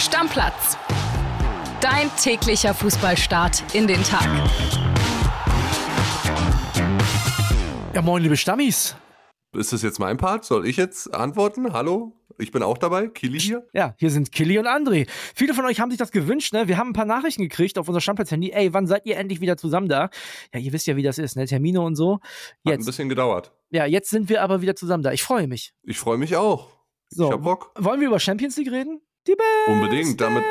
Stammplatz. Dein täglicher Fußballstart in den Tag. Ja, moin, liebe Stammis. Ist das jetzt mein Part? Soll ich jetzt antworten? Hallo? Ich bin auch dabei, Kili hier. Ja, hier sind Kili und André. Viele von euch haben sich das gewünscht, ne? Wir haben ein paar Nachrichten gekriegt auf unser Stammplatz-Handy. Ey, wann seid ihr endlich wieder zusammen da? Ja, ihr wisst ja, wie das ist, ne? Termine und so. Jetzt. Hat ein bisschen gedauert. Ja, jetzt sind wir aber wieder zusammen da. Ich freue mich. Ich freue mich auch. So, ich hab Bock. Wollen wir über Champions League reden? Die Besten. Unbedingt. Damit,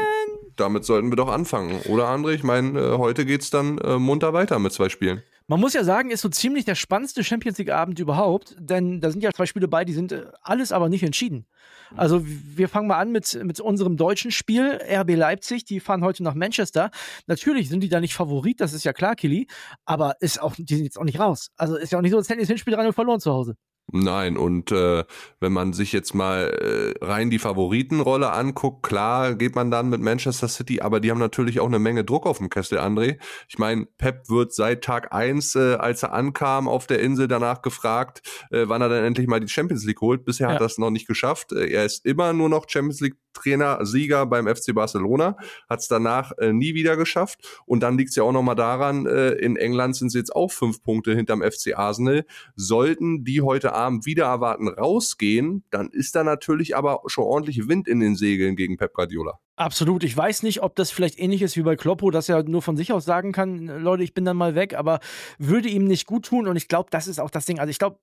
damit sollten wir doch anfangen. Oder André? Ich meine, äh, heute geht's dann äh, munter weiter mit zwei Spielen. Man muss ja sagen, ist so ziemlich der spannendste Champions League-Abend überhaupt, denn da sind ja zwei Spiele bei, die sind äh, alles aber nicht entschieden. Also wir fangen mal an mit, mit unserem deutschen Spiel, RB Leipzig, die fahren heute nach Manchester. Natürlich sind die da nicht Favorit, das ist ja klar, Killy, aber ist auch, die sind jetzt auch nicht raus. Also ist ja auch nicht so, als hätten die das Hinspiel 3 verloren zu Hause. Nein, und äh, wenn man sich jetzt mal äh, rein die Favoritenrolle anguckt, klar geht man dann mit Manchester City, aber die haben natürlich auch eine Menge Druck auf dem Kessel, André. Ich meine, Pep wird seit Tag eins, äh, als er ankam auf der Insel, danach gefragt, äh, wann er dann endlich mal die Champions League holt. Bisher ja. hat er es noch nicht geschafft. Äh, er ist immer nur noch Champions League Trainer, Sieger beim FC Barcelona, hat es danach äh, nie wieder geschafft. Und dann liegt es ja auch nochmal daran, äh, in England sind sie jetzt auch fünf Punkte hinterm FC Arsenal. Sollten die heute Abend wieder erwarten rausgehen, dann ist da natürlich aber schon ordentlich Wind in den Segeln gegen Pep Guardiola. Absolut. Ich weiß nicht, ob das vielleicht ähnlich ist wie bei Kloppo, dass er nur von sich aus sagen kann, Leute, ich bin dann mal weg, aber würde ihm nicht gut tun. Und ich glaube, das ist auch das Ding. Also ich glaube,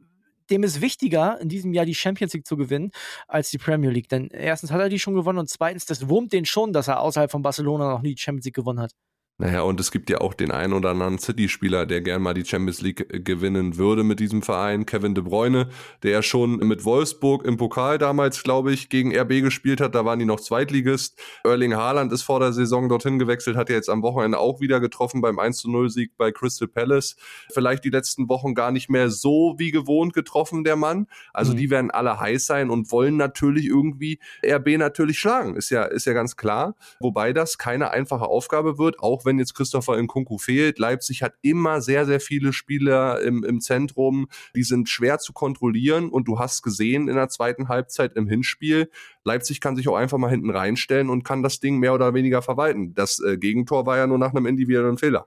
dem ist wichtiger, in diesem Jahr die Champions League zu gewinnen, als die Premier League. Denn erstens hat er die schon gewonnen und zweitens, das wurmt den schon, dass er außerhalb von Barcelona noch nie die Champions League gewonnen hat. Naja, und es gibt ja auch den einen oder anderen City-Spieler, der gern mal die Champions League äh, gewinnen würde mit diesem Verein. Kevin De Bruyne, der ja schon mit Wolfsburg im Pokal damals, glaube ich, gegen RB gespielt hat. Da waren die noch Zweitligist. Erling Haaland ist vor der Saison dorthin gewechselt, hat ja jetzt am Wochenende auch wieder getroffen beim 1-0-Sieg bei Crystal Palace. Vielleicht die letzten Wochen gar nicht mehr so wie gewohnt getroffen, der Mann. Also mhm. die werden alle heiß sein und wollen natürlich irgendwie RB natürlich schlagen. Ist ja, ist ja ganz klar. Wobei das keine einfache Aufgabe wird, auch wenn jetzt Christopher Nkunku fehlt. Leipzig hat immer sehr, sehr viele Spieler im, im Zentrum, die sind schwer zu kontrollieren und du hast gesehen in der zweiten Halbzeit im Hinspiel, Leipzig kann sich auch einfach mal hinten reinstellen und kann das Ding mehr oder weniger verwalten. Das äh, Gegentor war ja nur nach einem individuellen Fehler.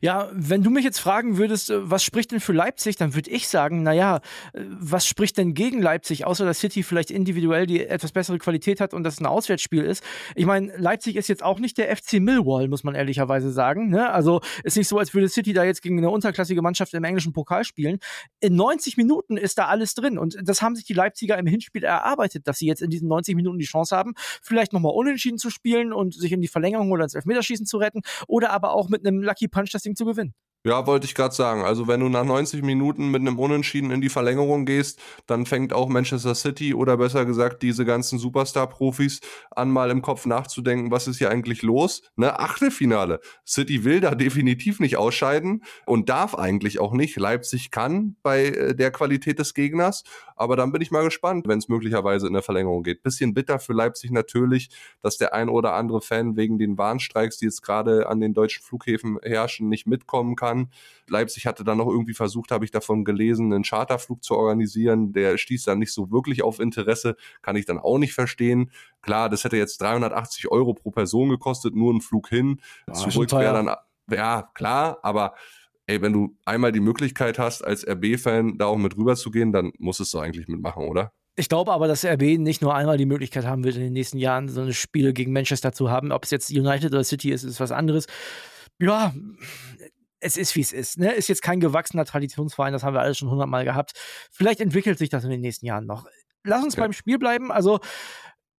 Ja, wenn du mich jetzt fragen würdest, äh, was spricht denn für Leipzig, dann würde ich sagen, naja, äh, was spricht denn gegen Leipzig, außer dass City vielleicht individuell die etwas bessere Qualität hat und das ein Auswärtsspiel ist. Ich meine, Leipzig ist jetzt auch nicht der FC Millwall, muss man ehrlicherweise sagen. Ne? Also ist nicht so, als würde City da jetzt gegen eine unterklassige Mannschaft im englischen Pokal spielen. In 90 Minuten ist da alles drin und das haben sich die Leipziger im Hinspiel erarbeitet, dass sie jetzt in diesen 90 Minuten die Chance haben, vielleicht nochmal unentschieden zu spielen und sich in die Verlängerung oder ins Elfmeterschießen zu retten oder aber auch mit einem Lucky Punch das Ding zu gewinnen. Ja, wollte ich gerade sagen. Also wenn du nach 90 Minuten mit einem Unentschieden in die Verlängerung gehst, dann fängt auch Manchester City oder besser gesagt diese ganzen Superstar-Profis an, mal im Kopf nachzudenken, was ist hier eigentlich los? Ne, Achtelfinale. City will da definitiv nicht ausscheiden und darf eigentlich auch nicht. Leipzig kann bei äh, der Qualität des Gegners, aber dann bin ich mal gespannt, wenn es möglicherweise in der Verlängerung geht. Bisschen bitter für Leipzig natürlich, dass der ein oder andere Fan wegen den Warnstreiks, die jetzt gerade an den deutschen Flughäfen herrschen, nicht mitkommen kann kann. Leipzig hatte dann noch irgendwie versucht, habe ich davon gelesen, einen Charterflug zu organisieren. Der stieß dann nicht so wirklich auf Interesse, kann ich dann auch nicht verstehen. Klar, das hätte jetzt 380 Euro pro Person gekostet, nur ein Flug hin. Ja, Zurück wäre dann, ja, klar, aber ey, wenn du einmal die Möglichkeit hast, als RB-Fan da auch mit rüber zu gehen, dann musstest du eigentlich mitmachen, oder? Ich glaube aber, dass RB nicht nur einmal die Möglichkeit haben wird, in den nächsten Jahren so eine Spiele gegen Manchester zu haben. Ob es jetzt United oder City ist, ist was anderes. Ja, es ist, wie es ist. Ne? Ist jetzt kein gewachsener Traditionsverein, das haben wir alles schon hundertmal gehabt. Vielleicht entwickelt sich das in den nächsten Jahren noch. Lass uns ja. beim Spiel bleiben. Also,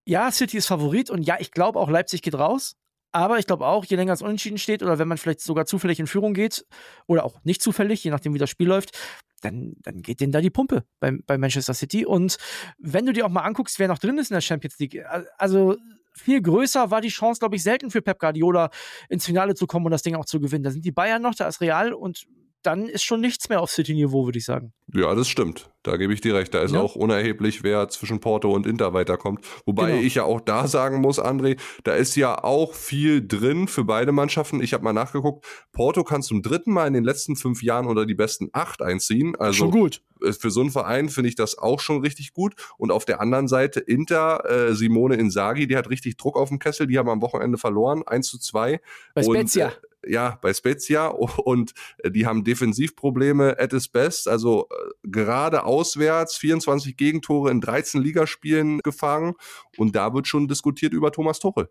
ja, City ist Favorit und ja, ich glaube auch Leipzig geht raus. Aber ich glaube auch, je länger es unentschieden steht oder wenn man vielleicht sogar zufällig in Führung geht oder auch nicht zufällig, je nachdem wie das Spiel läuft, dann, dann geht denen da die Pumpe bei, bei Manchester City. Und wenn du dir auch mal anguckst, wer noch drin ist in der Champions League, also viel größer war die Chance, glaube ich, selten für Pep Guardiola ins Finale zu kommen und das Ding auch zu gewinnen. Da sind die Bayern noch, da ist Real und dann ist schon nichts mehr auf City-Niveau, würde ich sagen. Ja, das stimmt. Da gebe ich dir recht. Da ist ja. auch unerheblich, wer zwischen Porto und Inter weiterkommt. Wobei genau. ich ja auch da sagen muss, André, da ist ja auch viel drin für beide Mannschaften. Ich habe mal nachgeguckt. Porto kann zum dritten Mal in den letzten fünf Jahren unter die besten acht einziehen. Also schon gut. Äh, für so einen Verein finde ich das auch schon richtig gut. Und auf der anderen Seite Inter, äh, Simone Inzaghi, die hat richtig Druck auf dem Kessel. Die haben am Wochenende verloren, 1 zu 2. Bei Spezia. Und, äh, ja, bei Spezia und äh, die haben Defensivprobleme at its best, also äh, gerade auswärts 24 Gegentore in 13 Ligaspielen gefangen und da wird schon diskutiert über Thomas Tuchel.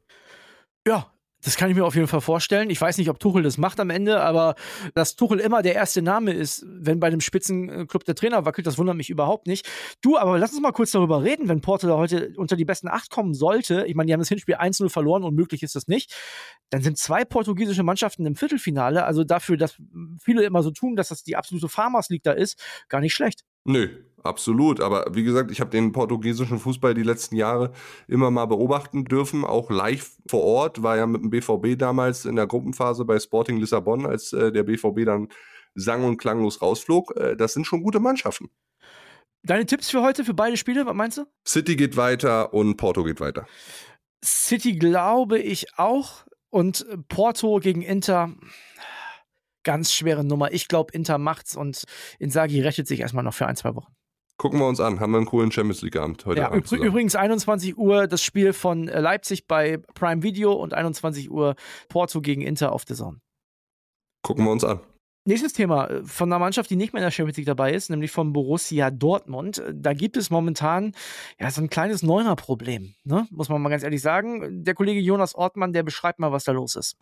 Ja, das kann ich mir auf jeden Fall vorstellen. Ich weiß nicht, ob Tuchel das macht am Ende, aber dass Tuchel immer der erste Name ist, wenn bei einem Spitzenclub der Trainer wackelt, das wundert mich überhaupt nicht. Du, aber lass uns mal kurz darüber reden, wenn Porto da heute unter die besten acht kommen sollte. Ich meine, die haben das Hinspiel 1-0 verloren, unmöglich ist das nicht. Dann sind zwei portugiesische Mannschaften im Viertelfinale. Also dafür, dass viele immer so tun, dass das die absolute Farmers League da ist, gar nicht schlecht. Nö, absolut. Aber wie gesagt, ich habe den portugiesischen Fußball die letzten Jahre immer mal beobachten dürfen, auch live vor Ort. War ja mit dem BVB damals in der Gruppenphase bei Sporting Lissabon, als äh, der BVB dann sang- und klanglos rausflog. Äh, das sind schon gute Mannschaften. Deine Tipps für heute, für beide Spiele, was meinst du? City geht weiter und Porto geht weiter. City glaube ich auch. Und Porto gegen Inter ganz schwere Nummer. Ich glaube, Inter macht's und Insagi rettet sich erstmal noch für ein, zwei Wochen. Gucken wir uns an. Haben wir einen coolen Champions League Abend heute ja, Abend. Zusammen. Übrigens 21 Uhr das Spiel von äh, Leipzig bei Prime Video und 21 Uhr Porto gegen Inter auf der Zone. Gucken wir uns an. Nächstes Thema äh, von einer Mannschaft, die nicht mehr in der Champions League dabei ist, nämlich von Borussia Dortmund. Da gibt es momentan ja so ein kleines Neuner-Problem, ne? muss man mal ganz ehrlich sagen. Der Kollege Jonas Ortmann, der beschreibt mal, was da los ist.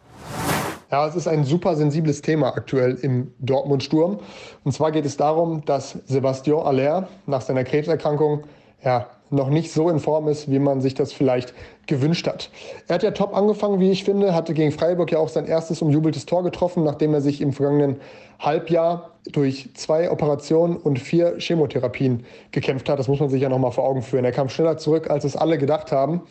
Ja, es ist ein super sensibles Thema aktuell im Dortmund-Sturm. Und zwar geht es darum, dass Sebastian Aller nach seiner Krebserkrankung ja, noch nicht so in Form ist, wie man sich das vielleicht gewünscht hat. Er hat ja top angefangen, wie ich finde, hatte gegen Freiburg ja auch sein erstes umjubeltes Tor getroffen, nachdem er sich im vergangenen Halbjahr durch zwei Operationen und vier Chemotherapien gekämpft hat. Das muss man sich ja nochmal vor Augen führen. Er kam schneller zurück, als es alle gedacht haben.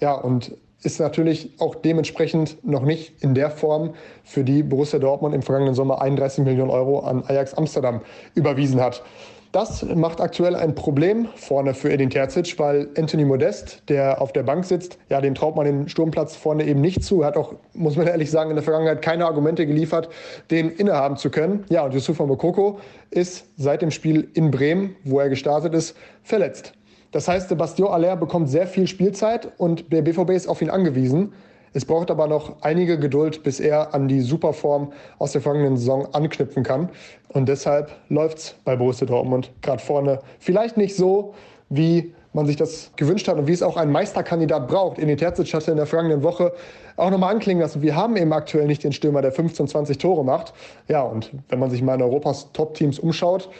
Ja, und ist natürlich auch dementsprechend noch nicht in der Form, für die Borussia Dortmund im vergangenen Sommer 31 Millionen Euro an Ajax Amsterdam überwiesen hat. Das macht aktuell ein Problem vorne für Edin Terzic, weil Anthony Modest, der auf der Bank sitzt, ja, den traut man den Sturmplatz vorne eben nicht zu. Er hat auch, muss man ehrlich sagen, in der Vergangenheit keine Argumente geliefert, den innehaben zu können. Ja, und Yusufa Mokoko ist seit dem Spiel in Bremen, wo er gestartet ist, verletzt. Das heißt, Sebastian Aller bekommt sehr viel Spielzeit und der BVB ist auf ihn angewiesen. Es braucht aber noch einige Geduld, bis er an die Superform aus der vergangenen Saison anknüpfen kann. Und deshalb läuft es bei Borussia Dortmund gerade vorne. Vielleicht nicht so, wie man sich das gewünscht hat und wie es auch ein Meisterkandidat braucht. Eni Terzic hatte in der vergangenen Woche auch nochmal anklingen lassen, wir haben eben aktuell nicht den Stürmer, der 15, 20 Tore macht. Ja, und wenn man sich mal in Europas Top-Teams umschaut,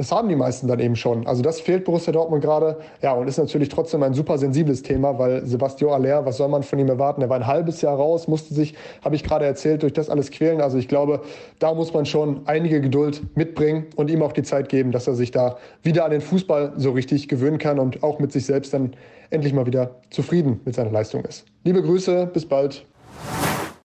das haben die meisten dann eben schon. Also das fehlt Borussia Dortmund gerade. Ja, und ist natürlich trotzdem ein super sensibles Thema, weil Sebastian Aller, was soll man von ihm erwarten? Er war ein halbes Jahr raus, musste sich, habe ich gerade erzählt, durch das alles quälen. Also ich glaube, da muss man schon einige Geduld mitbringen und ihm auch die Zeit geben, dass er sich da wieder an den Fußball so richtig gewöhnen kann und auch mit sich selbst dann endlich mal wieder zufrieden mit seiner Leistung ist. Liebe Grüße, bis bald.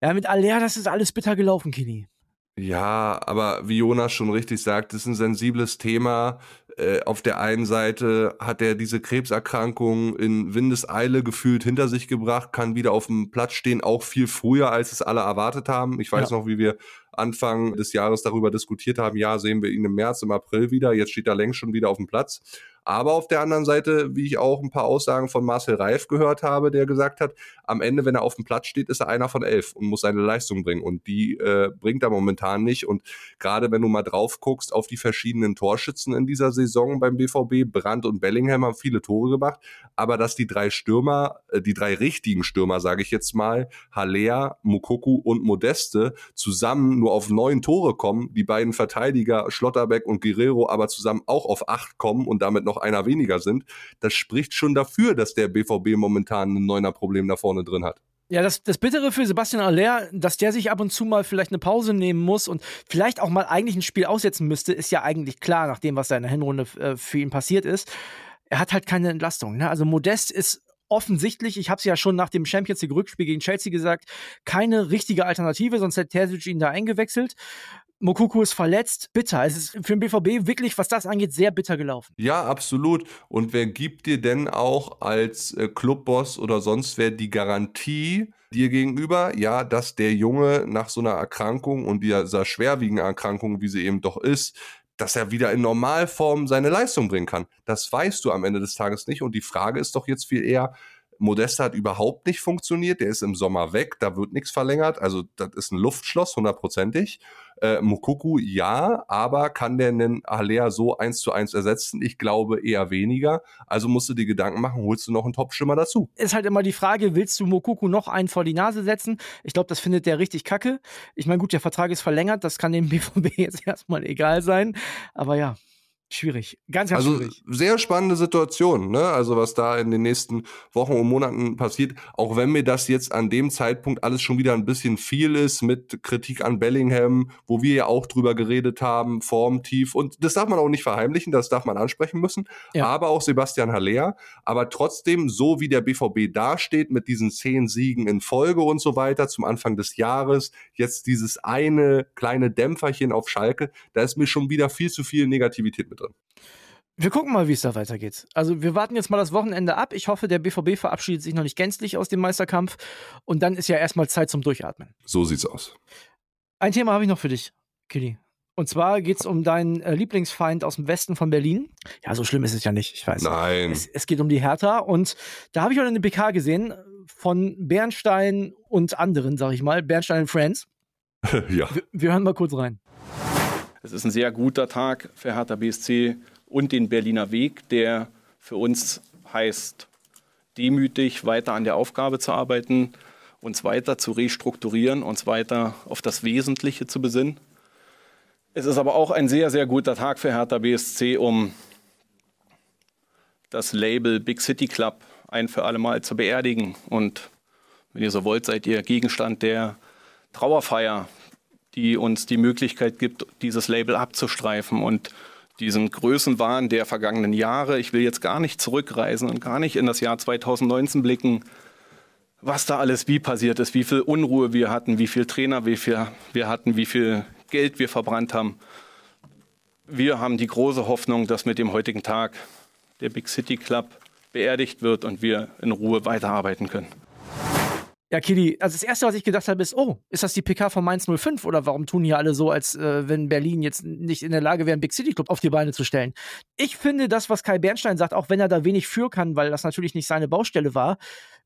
Ja, mit Aller, das ist alles bitter gelaufen, Kini. Ja, aber wie Jonas schon richtig sagt, ist ein sensibles Thema. Äh, auf der einen Seite hat er diese Krebserkrankung in Windeseile gefühlt hinter sich gebracht, kann wieder auf dem Platz stehen, auch viel früher, als es alle erwartet haben. Ich weiß ja. noch, wie wir Anfang des Jahres darüber diskutiert haben, ja, sehen wir ihn im März, im April wieder. Jetzt steht er längst schon wieder auf dem Platz. Aber auf der anderen Seite, wie ich auch ein paar Aussagen von Marcel Reif gehört habe, der gesagt hat, am Ende, wenn er auf dem Platz steht, ist er einer von elf und muss seine Leistung bringen. Und die äh, bringt er momentan nicht. Und gerade wenn du mal drauf guckst auf die verschiedenen Torschützen in dieser Saison beim BVB, Brandt und Bellingham haben viele Tore gemacht. Aber dass die drei Stürmer, äh, die drei richtigen Stürmer, sage ich jetzt mal, Haller, Mukoku und Modeste, zusammen nur auf neun Tore kommen, die beiden Verteidiger Schlotterbeck und Guerrero aber zusammen auch auf acht kommen und damit noch noch einer weniger sind, das spricht schon dafür, dass der BVB momentan ein neuner Problem da vorne drin hat. Ja, das, das Bittere für Sebastian Aller, dass der sich ab und zu mal vielleicht eine Pause nehmen muss und vielleicht auch mal eigentlich ein Spiel aussetzen müsste, ist ja eigentlich klar, nach dem, was da in der Hinrunde äh, für ihn passiert ist. Er hat halt keine Entlastung. Ne? Also Modest ist offensichtlich, ich habe es ja schon nach dem Champions League Rückspiel gegen Chelsea gesagt, keine richtige Alternative, sonst hätte Terzic ihn da eingewechselt. Mokuku ist verletzt. Bitter. Es ist für den BVB wirklich, was das angeht, sehr bitter gelaufen. Ja, absolut. Und wer gibt dir denn auch als äh, Clubboss oder sonst wer die Garantie dir gegenüber, ja, dass der Junge nach so einer Erkrankung und dieser schwerwiegenden Erkrankung, wie sie eben doch ist, dass er wieder in Normalform seine Leistung bringen kann. Das weißt du am Ende des Tages nicht. Und die Frage ist doch jetzt viel eher, Modesta hat überhaupt nicht funktioniert. Der ist im Sommer weg, da wird nichts verlängert. Also das ist ein Luftschloss, hundertprozentig. Äh, Mukuku ja, aber kann der einen Alea so eins zu eins ersetzen? Ich glaube eher weniger. Also musst du dir Gedanken machen, holst du noch einen Top-Schimmer dazu? Ist halt immer die Frage, willst du Mukuku noch einen vor die Nase setzen? Ich glaube, das findet der richtig kacke. Ich meine, gut, der Vertrag ist verlängert, das kann dem BVB jetzt erstmal egal sein. Aber ja, schwierig. Ganz, ganz also schwierig. sehr spannende Situation, ne? Also was da in den nächsten Wochen und Monaten passiert, auch wenn mir das jetzt an dem Zeitpunkt alles schon wieder ein bisschen viel ist mit Kritik an Bellingham, wo wir ja auch drüber geredet haben, formtief und das darf man auch nicht verheimlichen, das darf man ansprechen müssen, ja. aber auch Sebastian Haller, aber trotzdem so wie der BVB dasteht mit diesen zehn Siegen in Folge und so weiter zum Anfang des Jahres, jetzt dieses eine kleine Dämpferchen auf Schalke, da ist mir schon wieder viel zu viel Negativität mit drin. Wir gucken mal, wie es da weitergeht. Also wir warten jetzt mal das Wochenende ab. Ich hoffe, der BVB verabschiedet sich noch nicht gänzlich aus dem Meisterkampf. Und dann ist ja erstmal Zeit zum Durchatmen. So sieht's aus. Ein Thema habe ich noch für dich, Kili. Und zwar geht es um deinen äh, Lieblingsfeind aus dem Westen von Berlin. Ja, so schlimm ist es ja nicht, ich weiß. Nein. Es, es geht um die Hertha. Und da habe ich heute eine PK gesehen von Bernstein und anderen, sag ich mal. Bernstein und Friends. ja. Wir, wir hören mal kurz rein. Es ist ein sehr guter Tag für Hertha BSC und den Berliner Weg, der für uns heißt, demütig weiter an der Aufgabe zu arbeiten, uns weiter zu restrukturieren, uns weiter auf das Wesentliche zu besinnen. Es ist aber auch ein sehr, sehr guter Tag für Hertha BSC, um das Label Big City Club ein für alle Mal zu beerdigen. Und wenn ihr so wollt, seid ihr Gegenstand der Trauerfeier die uns die Möglichkeit gibt, dieses Label abzustreifen und diesen Größenwahn der vergangenen Jahre. Ich will jetzt gar nicht zurückreisen und gar nicht in das Jahr 2019 blicken, was da alles wie passiert ist, wie viel Unruhe wir hatten, wie viel Trainer wir, wir hatten, wie viel Geld wir verbrannt haben. Wir haben die große Hoffnung, dass mit dem heutigen Tag der Big City Club beerdigt wird und wir in Ruhe weiterarbeiten können. Ja, Kili, also das Erste, was ich gedacht habe, ist, oh, ist das die PK von Mainz 05 oder warum tun hier alle so, als äh, wenn Berlin jetzt nicht in der Lage wäre, einen Big City Club auf die Beine zu stellen? Ich finde das, was Kai Bernstein sagt, auch wenn er da wenig für kann, weil das natürlich nicht seine Baustelle war,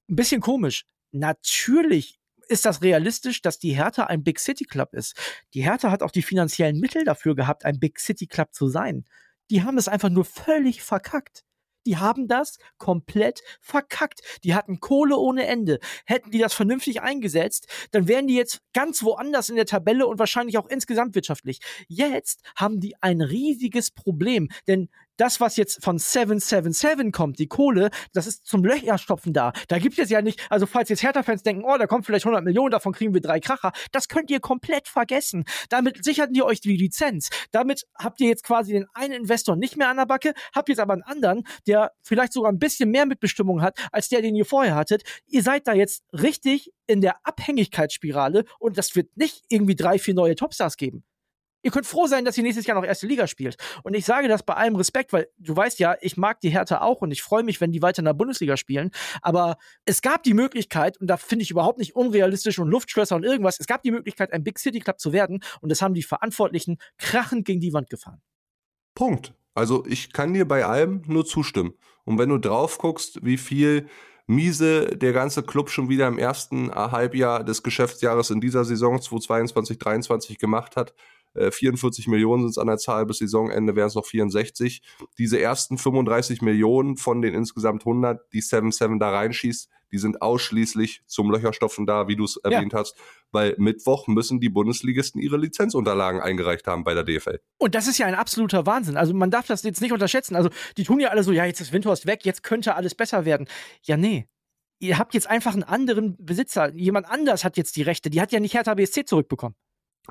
ein bisschen komisch. Natürlich ist das realistisch, dass die Hertha ein Big City Club ist. Die Hertha hat auch die finanziellen Mittel dafür gehabt, ein Big City Club zu sein. Die haben es einfach nur völlig verkackt. Die haben das komplett verkackt. Die hatten Kohle ohne Ende. Hätten die das vernünftig eingesetzt, dann wären die jetzt ganz woanders in der Tabelle und wahrscheinlich auch insgesamt wirtschaftlich. Jetzt haben die ein riesiges Problem, denn das, was jetzt von 777 kommt, die Kohle, das ist zum Löcherstopfen da. Da gibt es ja nicht, also falls jetzt Hertha-Fans denken, oh, da kommt vielleicht 100 Millionen, davon kriegen wir drei Kracher, das könnt ihr komplett vergessen. Damit sicherten ihr euch die Lizenz. Damit habt ihr jetzt quasi den einen Investor nicht mehr an der Backe, habt jetzt aber einen anderen, der vielleicht sogar ein bisschen mehr Mitbestimmung hat, als der, den ihr vorher hattet. Ihr seid da jetzt richtig in der Abhängigkeitsspirale und das wird nicht irgendwie drei, vier neue Topstars geben. Ihr könnt froh sein, dass ihr nächstes Jahr noch erste Liga spielt. Und ich sage das bei allem Respekt, weil du weißt ja, ich mag die Hertha auch und ich freue mich, wenn die weiter in der Bundesliga spielen. Aber es gab die Möglichkeit, und da finde ich überhaupt nicht unrealistisch und Luftschlösser und irgendwas, es gab die Möglichkeit, ein Big City Club zu werden und das haben die Verantwortlichen krachend gegen die Wand gefahren. Punkt. Also ich kann dir bei allem nur zustimmen. Und wenn du drauf guckst, wie viel miese der ganze Club schon wieder im ersten Halbjahr des Geschäftsjahres in dieser Saison 2022, 2023 gemacht hat, 44 äh, Millionen sind es an der Zahl, bis Saisonende wären es noch 64. Diese ersten 35 Millionen von den insgesamt 100, die 7-7 da reinschießt, die sind ausschließlich zum Löcherstopfen da, wie du es erwähnt ja. hast, weil Mittwoch müssen die Bundesligisten ihre Lizenzunterlagen eingereicht haben bei der DFL. Und das ist ja ein absoluter Wahnsinn. Also man darf das jetzt nicht unterschätzen. Also die tun ja alle so, ja, jetzt ist Windhorst weg, jetzt könnte alles besser werden. Ja, nee. Ihr habt jetzt einfach einen anderen Besitzer. Jemand anders hat jetzt die Rechte. Die hat ja nicht Hertha BSC zurückbekommen.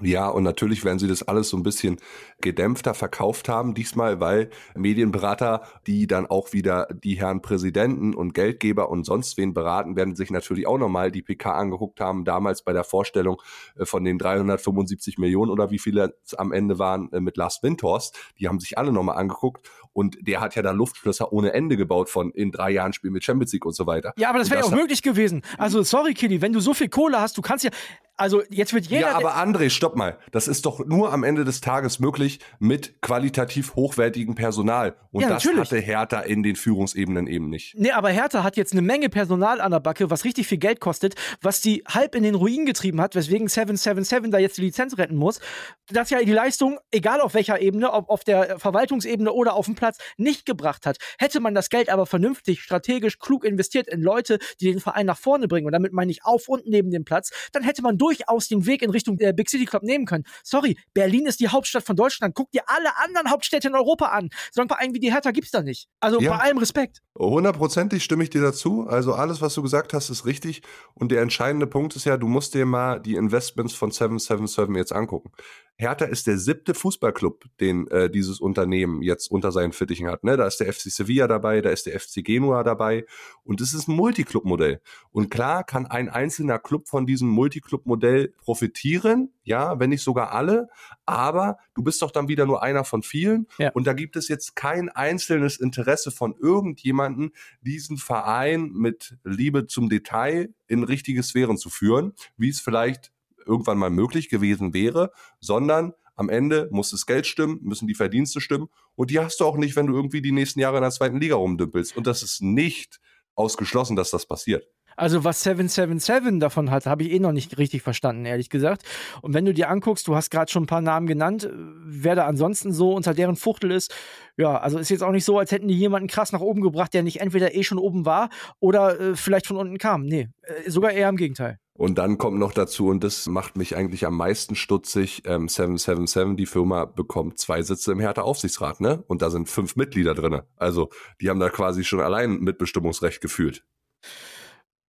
Ja, und natürlich werden sie das alles so ein bisschen gedämpfter verkauft haben, diesmal, weil Medienberater, die dann auch wieder die Herren Präsidenten und Geldgeber und sonst wen beraten, werden sich natürlich auch nochmal die PK angeguckt haben, damals bei der Vorstellung äh, von den 375 Millionen oder wie viele es am Ende waren äh, mit Lars Windhorst. Die haben sich alle nochmal angeguckt und der hat ja da Luftschlösser ohne Ende gebaut von in drei Jahren spielen mit Champions League und so weiter. Ja, aber das wäre ja auch möglich gewesen. Also sorry, Kitty, wenn du so viel Kohle hast, du kannst ja, also jetzt wird jeder. Ja, aber André, stopp mal. Das ist doch nur am Ende des Tages möglich mit qualitativ hochwertigem Personal. Und ja, das natürlich. hatte Hertha in den Führungsebenen eben nicht. Nee, aber Hertha hat jetzt eine Menge Personal an der Backe, was richtig viel Geld kostet, was die halb in den Ruin getrieben hat, weswegen 777 da jetzt die Lizenz retten muss. Das ja die Leistung, egal auf welcher Ebene, ob auf der Verwaltungsebene oder auf dem Platz, nicht gebracht hat. Hätte man das Geld aber vernünftig, strategisch, klug investiert in Leute, die den Verein nach vorne bringen, und damit meine ich auf und neben dem Platz, dann hätte man durch durchaus den Weg in Richtung der Big City Club nehmen können. Sorry, Berlin ist die Hauptstadt von Deutschland. Guck dir alle anderen Hauptstädte in Europa an. So ein Verein wie die Hertha gibt's da nicht. Also ja. bei allem Respekt. Hundertprozentig stimme ich dir dazu. Also alles, was du gesagt hast, ist richtig. Und der entscheidende Punkt ist ja, du musst dir mal die Investments von 777 jetzt angucken. Hertha ist der siebte Fußballclub, den äh, dieses Unternehmen jetzt unter seinen Fittichen hat. Ne? Da ist der FC Sevilla dabei, da ist der FC Genua dabei und es ist ein Multiclub-Modell. Und klar kann ein einzelner Club von diesem Multiclub-Modell profitieren, ja, wenn nicht sogar alle, aber du bist doch dann wieder nur einer von vielen ja. und da gibt es jetzt kein einzelnes Interesse von irgendjemanden, diesen Verein mit Liebe zum Detail in richtige Sphären zu führen, wie es vielleicht irgendwann mal möglich gewesen wäre, sondern am Ende muss das Geld stimmen, müssen die Verdienste stimmen und die hast du auch nicht, wenn du irgendwie die nächsten Jahre in der zweiten Liga rumdümpelst. Und das ist nicht ausgeschlossen, dass das passiert. Also was 777 davon hat, habe ich eh noch nicht richtig verstanden, ehrlich gesagt. Und wenn du dir anguckst, du hast gerade schon ein paar Namen genannt, wer da ansonsten so unter deren Fuchtel ist, ja, also ist jetzt auch nicht so, als hätten die jemanden krass nach oben gebracht, der nicht entweder eh schon oben war oder äh, vielleicht von unten kam. Nee, äh, sogar eher im Gegenteil. Und dann kommt noch dazu, und das macht mich eigentlich am meisten stutzig, ähm, 777, die Firma bekommt zwei Sitze im Hertha-Aufsichtsrat, ne? Und da sind fünf Mitglieder drinne. Also die haben da quasi schon allein Mitbestimmungsrecht gefühlt.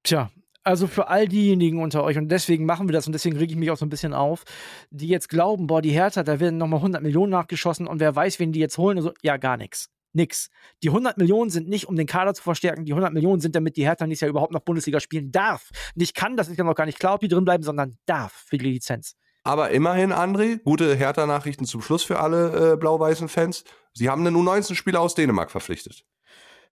Tja, also für all diejenigen unter euch, und deswegen machen wir das und deswegen rege ich mich auch so ein bisschen auf, die jetzt glauben, boah, die Hertha, da werden nochmal 100 Millionen nachgeschossen und wer weiß, wen die jetzt holen. So. Ja, gar nichts. Nix. Die 100 Millionen sind nicht, um den Kader zu verstärken. Die 100 Millionen sind, damit die Hertha nächstes Jahr überhaupt noch Bundesliga spielen darf. Nicht kann, das ist ja noch gar nicht klar, ob die drin bleiben, sondern darf für die Lizenz. Aber immerhin, André, gute Hertha-Nachrichten zum Schluss für alle äh, blau-weißen Fans. Sie haben einen U19-Spieler aus Dänemark verpflichtet.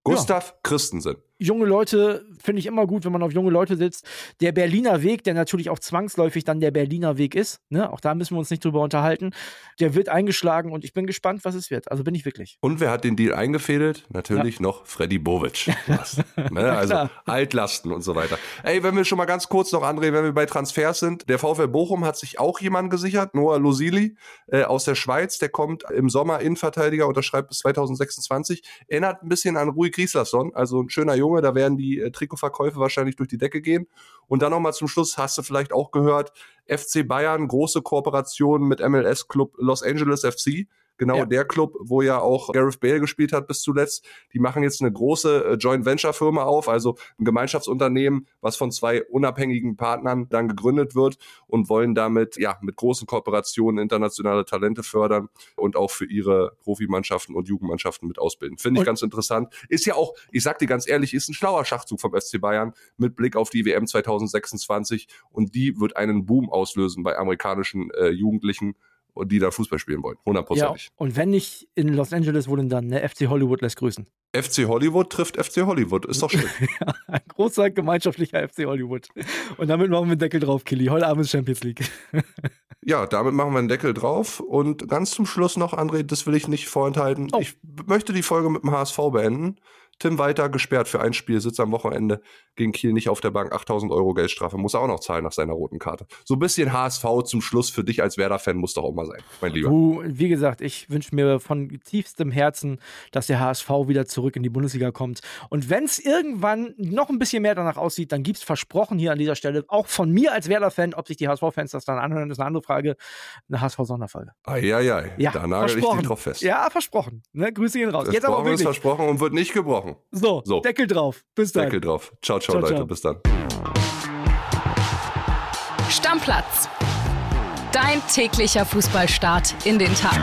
Gustav ja. Christensen junge Leute finde ich immer gut, wenn man auf junge Leute sitzt. Der Berliner Weg, der natürlich auch zwangsläufig dann der Berliner Weg ist, ne? auch da müssen wir uns nicht drüber unterhalten, der wird eingeschlagen und ich bin gespannt, was es wird. Also bin ich wirklich. Und wer hat den Deal eingefädelt? Natürlich ja. noch Freddy Bovic. ne? Also Altlasten und so weiter. Ey, wenn wir schon mal ganz kurz noch, André, wenn wir bei Transfers sind, der VfL Bochum hat sich auch jemanden gesichert, Noah Losili äh, aus der Schweiz, der kommt im Sommer Innenverteidiger, unterschreibt bis 2026. Erinnert ein bisschen an Rui Grieslasson, also ein schöner Junge Junge, da werden die äh, Trikotverkäufe wahrscheinlich durch die Decke gehen. Und dann nochmal zum Schluss, hast du vielleicht auch gehört, FC Bayern, große Kooperation mit MLS-Club Los Angeles FC. Genau ja. der Club, wo ja auch Gareth Bale gespielt hat bis zuletzt. Die machen jetzt eine große äh, Joint Venture Firma auf, also ein Gemeinschaftsunternehmen, was von zwei unabhängigen Partnern dann gegründet wird und wollen damit ja mit großen Kooperationen internationale Talente fördern und auch für ihre Profimannschaften und Jugendmannschaften mit ausbilden. Finde ich ganz interessant. Ist ja auch, ich sag dir ganz ehrlich, ist ein schlauer Schachzug vom FC Bayern mit Blick auf die WM 2026 und die wird einen Boom auslösen bei amerikanischen äh, Jugendlichen die da Fußball spielen wollen. Hundertprozentig. Ja, und wenn nicht in Los Angeles, wo denn dann? Ne? FC Hollywood lässt grüßen. FC Hollywood trifft FC Hollywood. Ist doch schön. ja, ein großer gemeinschaftlicher FC Hollywood. Und damit machen wir einen Deckel drauf, Killy. Heute Abend ist Champions League. ja, damit machen wir einen Deckel drauf. Und ganz zum Schluss noch, André, das will ich nicht vorenthalten. Oh. Ich möchte die Folge mit dem HSV beenden. Tim Walter gesperrt für ein Spiel, sitzt am Wochenende gegen Kiel nicht auf der Bank, 8000 Euro Geldstrafe, muss er auch noch zahlen nach seiner roten Karte. So ein bisschen HSV zum Schluss für dich als Werder-Fan muss doch auch mal sein, mein Lieber. Du, wie gesagt, ich wünsche mir von tiefstem Herzen, dass der HSV wieder zurück in die Bundesliga kommt. Und wenn es irgendwann noch ein bisschen mehr danach aussieht, dann gibt es versprochen hier an dieser Stelle, auch von mir als Werder-Fan, ob sich die HSV-Fans das dann anhören, ist eine andere Frage, eine HSV-Sonderfolge. Eieiei, ja, da nagel ich dich drauf fest. Ja, versprochen. Ne? Grüße gehen raus. Jetzt aber wirklich. ist versprochen und wird nicht gebrochen. So, so, Deckel drauf. Bis dann. Deckel drauf. Ciao, ciao, ciao Leute. Ciao. Bis dann. Stammplatz. Dein täglicher Fußballstart in den Tag.